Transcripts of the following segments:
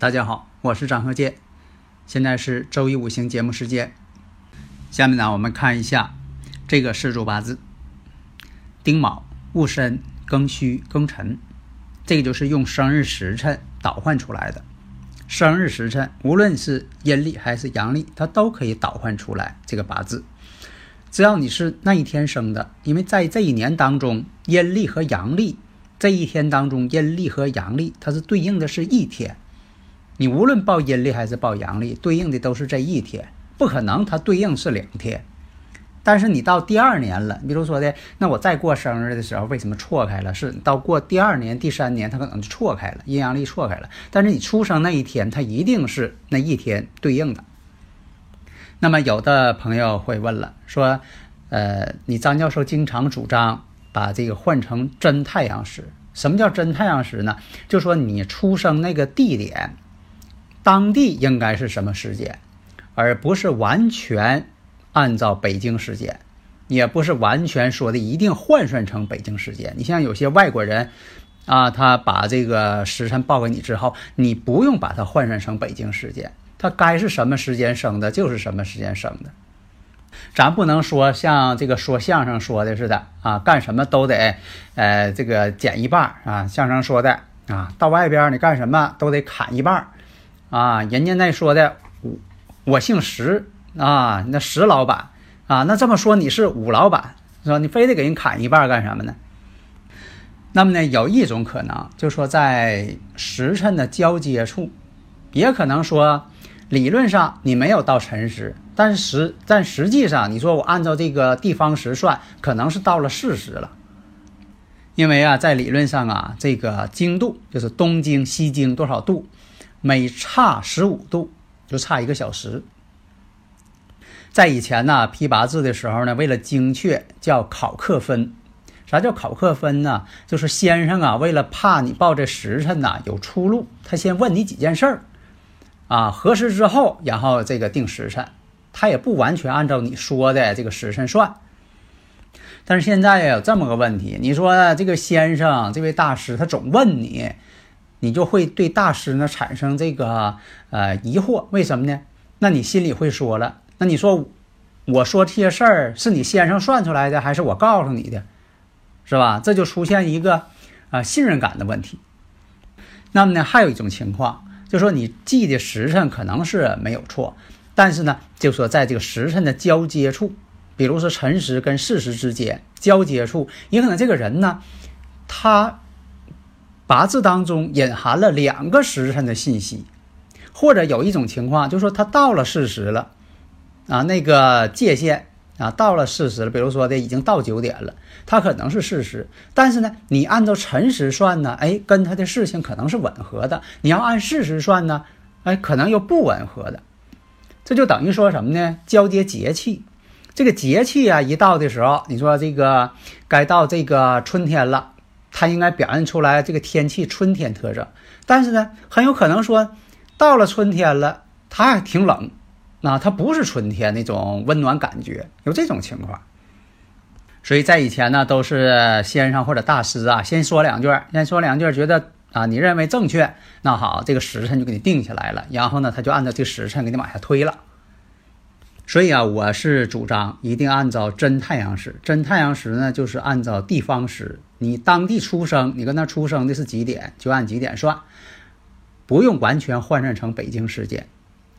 大家好，我是张鹤剑，现在是周一五行节目时间。下面呢，我们看一下这个四柱八字：丁卯、戊申、庚戌、庚辰。这个就是用生日时辰倒换出来的。生日时辰，无论是阴历还是阳历，它都可以倒换出来这个八字。只要你是那一天生的，因为在这一年当中，阴历和阳历这一天当中，阴历和阳历它是对应的是一天。你无论报阴历还是报阳历，对应的都是这一天，不可能它对应是两天。但是你到第二年了，比如说的，那我再过生日的时候，为什么错开了？是到过第二年、第三年，它可能就错开了，阴阳历错开了。但是你出生那一天，它一定是那一天对应的。那么有的朋友会问了，说，呃，你张教授经常主张把这个换成真太阳时，什么叫真太阳时呢？就说你出生那个地点。当地应该是什么时间，而不是完全按照北京时间，也不是完全说的一定换算成北京时间。你像有些外国人啊，他把这个时辰报给你之后，你不用把它换算成北京时间，他该是什么时间生的，就是什么时间生的。咱不能说像这个说相声说的似的啊，干什么都得呃这个减一半啊。相声说的啊，到外边你干什么都得砍一半。啊，人家那说的，我我姓石啊，那石老板啊，那这么说你是武老板是吧？你非得给人砍一半干什么呢？那么呢，有一种可能，就说在时辰的交接处，也可能说理论上你没有到辰时，但是实但实际上，你说我按照这个地方时算，可能是到了巳时了，因为啊，在理论上啊，这个经度就是东经西经多少度。每差十五度就差一个小时。在以前呢批八字的时候呢，为了精确叫考克分。啥叫考克分呢？就是先生啊，为了怕你报这时辰呐有出路，他先问你几件事儿啊，核实之后，然后这个定时辰。他也不完全按照你说的这个时辰算。但是现在有这么个问题，你说这个先生这位大师他总问你。你就会对大师呢产生这个呃疑惑，为什么呢？那你心里会说了，那你说我说这些事儿是你先生算出来的，还是我告诉你的，是吧？这就出现一个啊信任感的问题。那么呢，还有一种情况，就说你记的时辰可能是没有错，但是呢，就说在这个时辰的交接处，比如说辰时跟巳时之间交接处，也可能这个人呢，他。八字当中隐含了两个时辰的信息，或者有一种情况，就是说他到了巳时了，啊，那个界限啊到了巳时了，比如说的已经到九点了，他可能是巳时，但是呢，你按照辰时算呢，哎，跟他的事情可能是吻合的；你要按巳时算呢，哎，可能又不吻合的。这就等于说什么呢？交接节气，这个节气啊一到的时候，你说这个该到这个春天了。它应该表现出来这个天气春天特征，但是呢，很有可能说到了春天了，它还挺冷，那它不是春天那种温暖感觉，有这种情况。所以在以前呢，都是先生或者大师啊，先说两句，先说两句，觉得啊你认为正确，那好，这个时辰就给你定下来了，然后呢，他就按照这个时辰给你往下推了。所以啊，我是主张一定按照真太阳时。真太阳时呢，就是按照地方时。你当地出生，你跟那出生的是几点，就按几点算，不用完全换算成北京时间。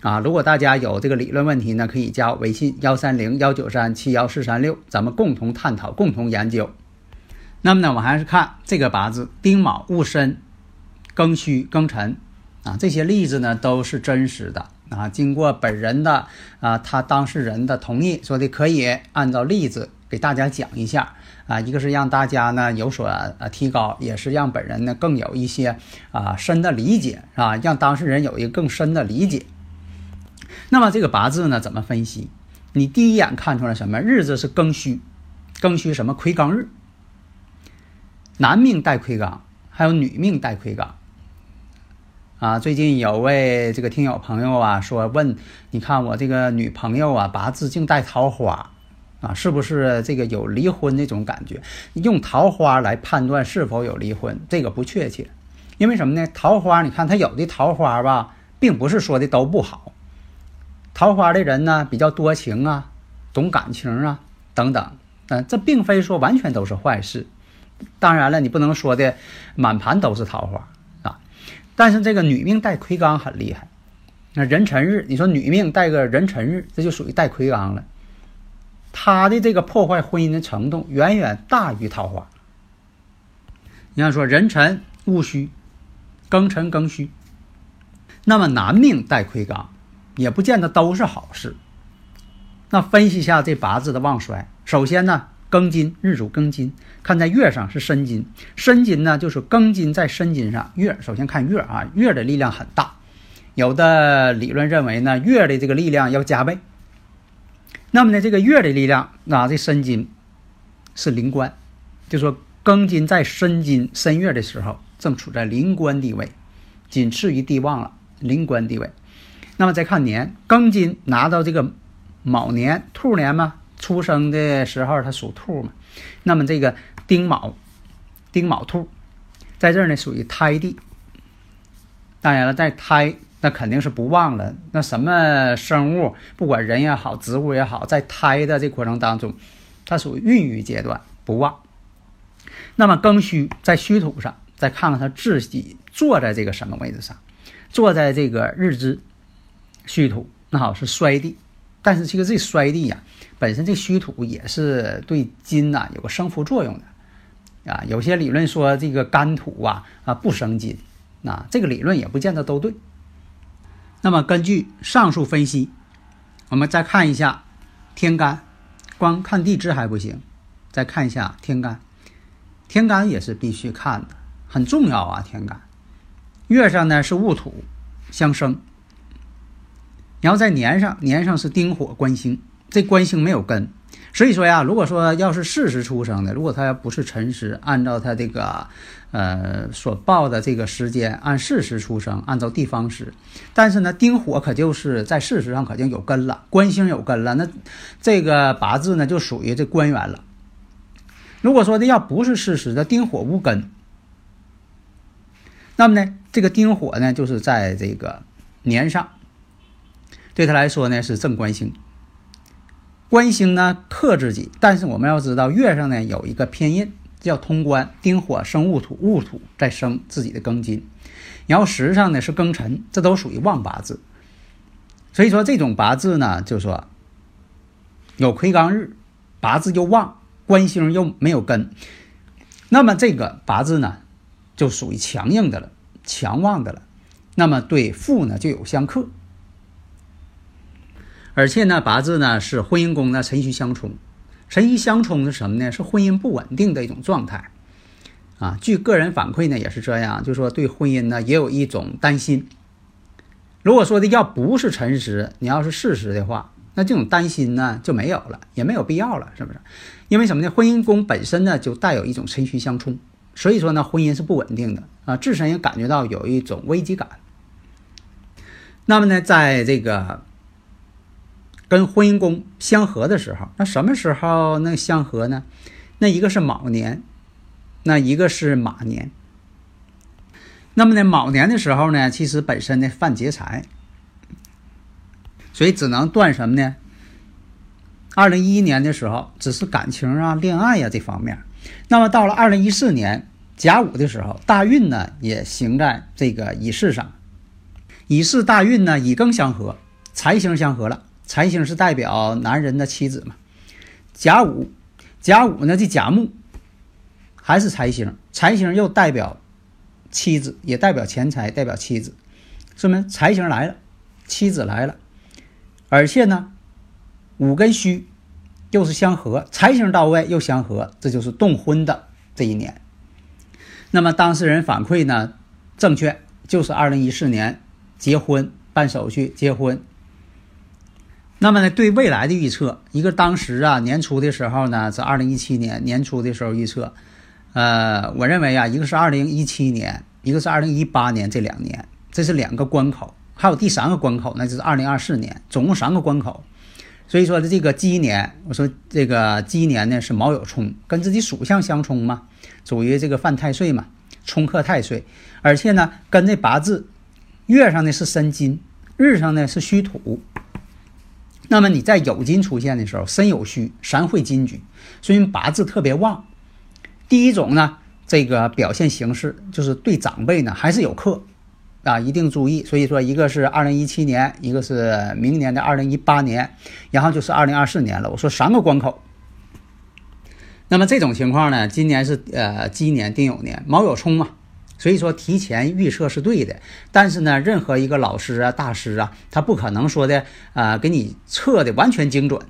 啊，如果大家有这个理论问题呢，可以加我微信幺三零幺九三七幺四三六，咱们共同探讨，共同研究。那么呢，我还是看这个八字：丁卯、戊申、庚戌、庚辰。啊，这些例子呢都是真实的。啊，经过本人的啊，他当事人的同意，说的可以按照例子给大家讲一下啊。一个是让大家呢有所呃提高，也是让本人呢更有一些啊深的理解啊，让当事人有一个更深的理解。那么这个八字呢怎么分析？你第一眼看出来什么？日子是庚戌，庚戌什么魁罡日，男命带魁罡，还有女命带魁罡。啊，最近有位这个听友朋友啊说问，你看我这个女朋友啊八字竟带桃花，啊，是不是这个有离婚那种感觉？用桃花来判断是否有离婚，这个不确切，因为什么呢？桃花，你看他有的桃花吧，并不是说的都不好。桃花的人呢比较多情啊，懂感情啊等等，嗯，这并非说完全都是坏事。当然了，你不能说的满盘都是桃花啊。但是这个女命带魁罡很厉害，那壬辰日，你说女命带个壬辰日，这就属于带魁罡了。他的这个破坏婚姻的程度远远大于桃花。你要说壬辰戊戌，庚辰庚戌，那么男命带魁罡，也不见得都是好事。那分析一下这八字的旺衰，首先呢。庚金日主庚金，看在月上是申金，申金呢就是庚金在申金上。月首先看月啊，月的力量很大，有的理论认为呢，月的这个力量要加倍。那么呢，这个月的力量啊，这申金是临官，就说庚金在申金申月的时候，正处在临官地位，仅次于地旺了，临官地位。那么再看年，庚金拿到这个卯年兔年嘛。出生的时候它属兔嘛，那么这个丁卯，丁卯兔，在这儿呢属于胎地。当然了，在胎那肯定是不旺了。那什么生物，不管人也好，植物也好，在胎的这过程当中，它属于孕育阶段，不旺。那么庚戌在戌土上，再看看他自己坐在这个什么位置上，坐在这个日支戌土，那好是衰地。但是这个这衰地呀。本身这虚土也是对金呐有个生扶作用的，啊，有些理论说这个干土啊啊不生金，啊，这个理论也不见得都对。那么根据上述分析，我们再看一下天干，光看地支还不行，再看一下天干，天干也是必须看的，很重要啊。天干月上呢是戊土相生，然后在年上，年上是丁火官星。这官星没有根，所以说呀，如果说要是巳时出生的，如果他要不是辰时，按照他这个呃所报的这个时间，按巳时出生，按照地方时，但是呢，丁火可就是在巳时上可就有根了，官星有根了，那这个八字呢就属于这官员了。如果说的要不是巳时的丁火无根，那么呢，这个丁火呢就是在这个年上，对他来说呢是正官星。官星呢克自己，但是我们要知道月上呢有一个偏印叫通关，丁火生戊土，戊土再生自己的庚金，然后时上呢是庚辰，这都属于旺八字。所以说这种八字呢，就说有魁罡日，八字又旺，官星又没有根，那么这个八字呢就属于强硬的了，强旺的了。那么对富呢就有相克，而且呢八字呢是婚姻宫呢辰戌相冲，辰戌相冲是什么呢？是婚姻不稳定的一种状态。啊，据个人反馈呢也是这样，就说对婚姻呢也有一种担心。如果说的要不是辰时，你要是事实的话，那这种担心呢就没有了，也没有必要了，是不是？因为什么呢？婚姻宫本身呢就带有一种辰戌相冲，所以说呢婚姻是不稳定的啊，自身也感觉到有一种危机感。那么呢，在这个跟婚姻宫相合的时候，那什么时候能相合呢？那一个是卯年，那一个是马年。那么呢，卯年的时候呢，其实本身呢犯劫财，所以只能断什么呢？二零一一年的时候，只是感情啊、恋爱呀这方面。那么到了二零一四年甲午的时候，大运呢也行在这个乙巳上。乙巳大运呢，乙庚相合，财星相合了。财星是代表男人的妻子嘛？甲午，甲午呢这甲木还是财星，财星又代表妻子，也代表钱财，代表妻子。说明财星来了，妻子来了，而且呢，午跟戌又是相合，财星到位又相合，这就是动婚的这一年。那么当事人反馈呢，正确，就是二零一四年。结婚办手续结婚，那么呢，对未来的预测，一个当时啊年初的时候呢，是二零一七年年初的时候预测，呃，我认为啊，一个是二零一七年，一个是二零一八年，这两年这是两个关口，还有第三个关口，那就是二零二四年，总共三个关口。所以说的这个鸡年，我说这个鸡年呢是卯酉冲，跟自己属相相冲嘛，属于这个犯太岁嘛，冲克太岁，而且呢跟这八字。月上呢是申金，日上呢是戌土。那么你在酉金出现的时候，申酉戌，三会金局，所以八字特别旺。第一种呢，这个表现形式就是对长辈呢还是有克啊，一定注意。所以说，一个是二零一七年，一个是明年的二零一八年，然后就是二零二四年了。我说三个关口。那么这种情况呢，今年是呃鸡年丁酉年，卯酉冲嘛。所以说，提前预测是对的，但是呢，任何一个老师啊、大师啊，他不可能说的啊，给你测的完全精准，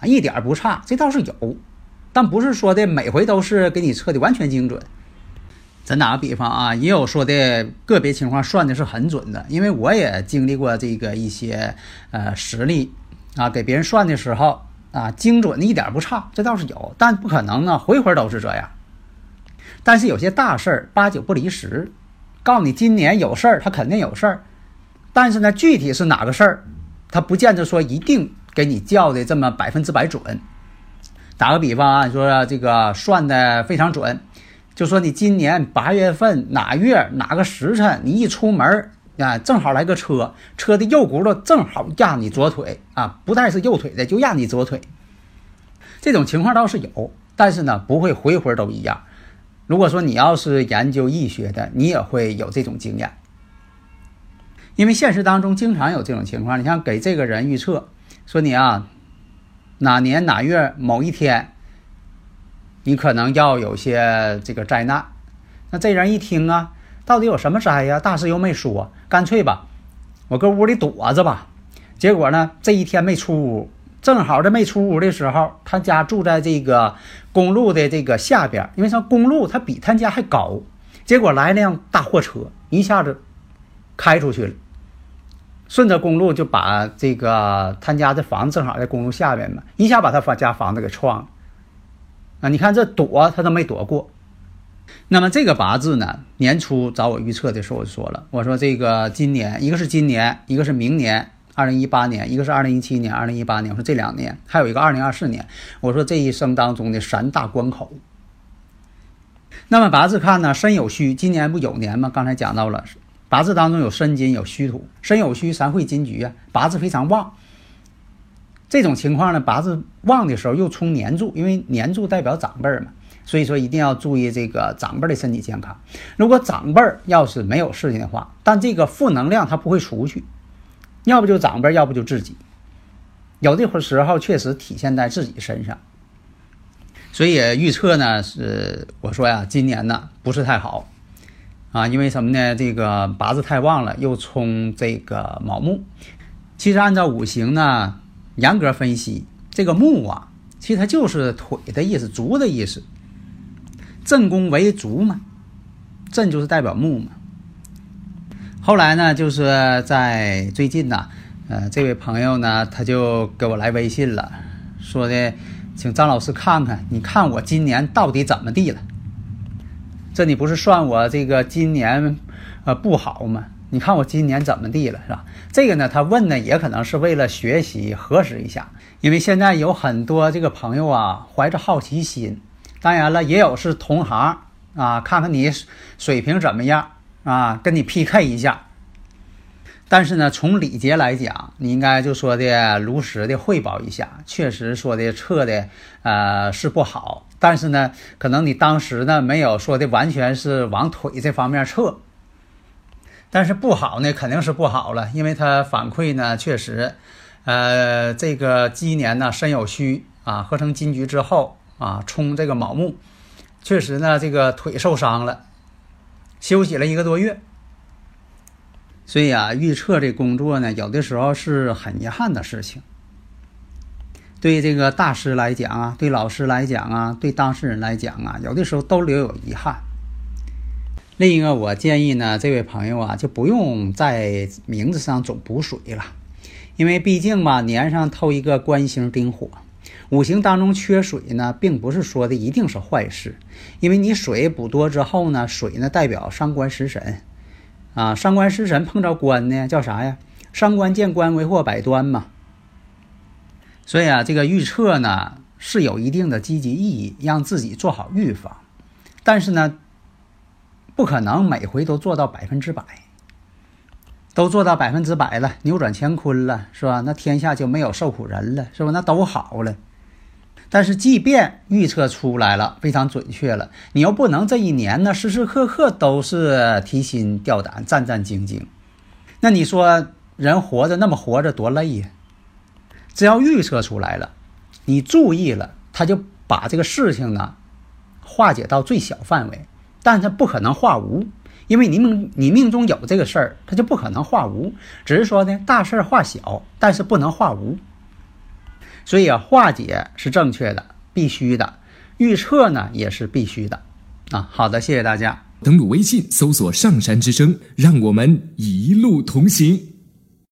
啊，一点不差。这倒是有，但不是说的每回都是给你测的完全精准。咱打个比方啊，也有说的个别情况算的是很准的，因为我也经历过这个一些呃实例啊，给别人算的时候啊，精准的一点不差，这倒是有，但不可能啊，回回都是这样。但是有些大事儿八九不离十，告诉你今年有事儿，他肯定有事儿。但是呢，具体是哪个事儿，他不见得说一定给你叫的这么百分之百准。打个比方啊，你说这个算的非常准，就说你今年八月份哪月哪个时辰，你一出门啊，正好来个车，车的右轱辘正好压你左腿啊，不但是右腿的，就压你左腿。这种情况倒是有，但是呢，不会回回都一样。如果说你要是研究易学的，你也会有这种经验，因为现实当中经常有这种情况。你像给这个人预测，说你啊，哪年哪月某一天，你可能要有些这个灾难。那这人一听啊，到底有什么灾呀？大师又没说，干脆吧，我搁屋里躲着吧。结果呢，这一天没出屋。正好这没出屋的时候，他家住在这个公路的这个下边，因为说公路它比他家还高。结果来辆大货车，一下子开出去了，顺着公路就把这个他家的房子正好在公路下边嘛，一下把他家房子给撞了。啊，你看这躲他都没躲过。那么这个八字呢，年初找我预测的时候我就说了，我说这个今年一个是今年，一个是明年。二零一八年，一个是二零一七年，二零一八年，我说这两年还有一个二零二四年，我说这一生当中的三大关口。那么八字看呢，申酉戌，今年不酉年吗？刚才讲到了，八字当中有申金有戌土，申酉戌三会金局啊，八字非常旺。这种情况呢，八字旺的时候又冲年柱，因为年柱代表长辈嘛，所以说一定要注意这个长辈的身体健康。如果长辈要是没有事情的话，但这个负能量它不会出去。要不就长辈，要不就自己，有的会时候确实体现在自己身上。所以预测呢是我说呀，今年呢不是太好，啊，因为什么呢？这个八字太旺了，又冲这个卯木。其实按照五行呢，严格分析，这个木啊，其实它就是腿的意思，足的意思。正宫为足嘛，正就是代表木嘛。后来呢，就是在最近呢，呃，这位朋友呢，他就给我来微信了，说的，请张老师看看，你看我今年到底怎么地了？这你不是算我这个今年，呃，不好吗？你看我今年怎么地了，是吧？这个呢，他问呢，也可能是为了学习核实一下，因为现在有很多这个朋友啊，怀着好奇心，当然了，也有是同行啊，看看你水平怎么样啊，跟你 PK 一下。但是呢，从礼节来讲，你应该就说的如实的汇报一下，确实说的测的，呃，是不好。但是呢，可能你当时呢没有说的完全是往腿这方面测。但是不好呢，肯定是不好了，因为他反馈呢，确实，呃，这个鸡年呢身有虚啊，合成金局之后啊，冲这个卯木，确实呢这个腿受伤了，休息了一个多月。所以啊，预测这工作呢，有的时候是很遗憾的事情。对这个大师来讲啊，对老师来讲啊，对当事人来讲啊，有的时候都留有遗憾。另一个，我建议呢，这位朋友啊，就不用在名字上总补水了，因为毕竟嘛，年上透一个官星丁火，五行当中缺水呢，并不是说的一定是坏事，因为你水补多之后呢，水呢代表伤官食神。啊，伤官食神碰着官呢，叫啥呀？伤官见官为祸百端嘛。所以啊，这个预测呢是有一定的积极意义，让自己做好预防。但是呢，不可能每回都做到百分之百，都做到百分之百了，扭转乾坤了，是吧？那天下就没有受苦人了，是吧？那都好了。但是，即便预测出来了，非常准确了，你又不能这一年呢时时刻刻都是提心吊胆、战战兢兢。那你说人活着那么活着多累呀？只要预测出来了，你注意了，他就把这个事情呢化解到最小范围，但是不可能化无，因为你命你命中有这个事儿，他就不可能化无。只是说呢，大事化小，但是不能化无。所以啊，化解是正确的，必须的；预测呢也是必须的。啊，好的，谢谢大家。登录微信，搜索“上山之声”，让我们一路同行。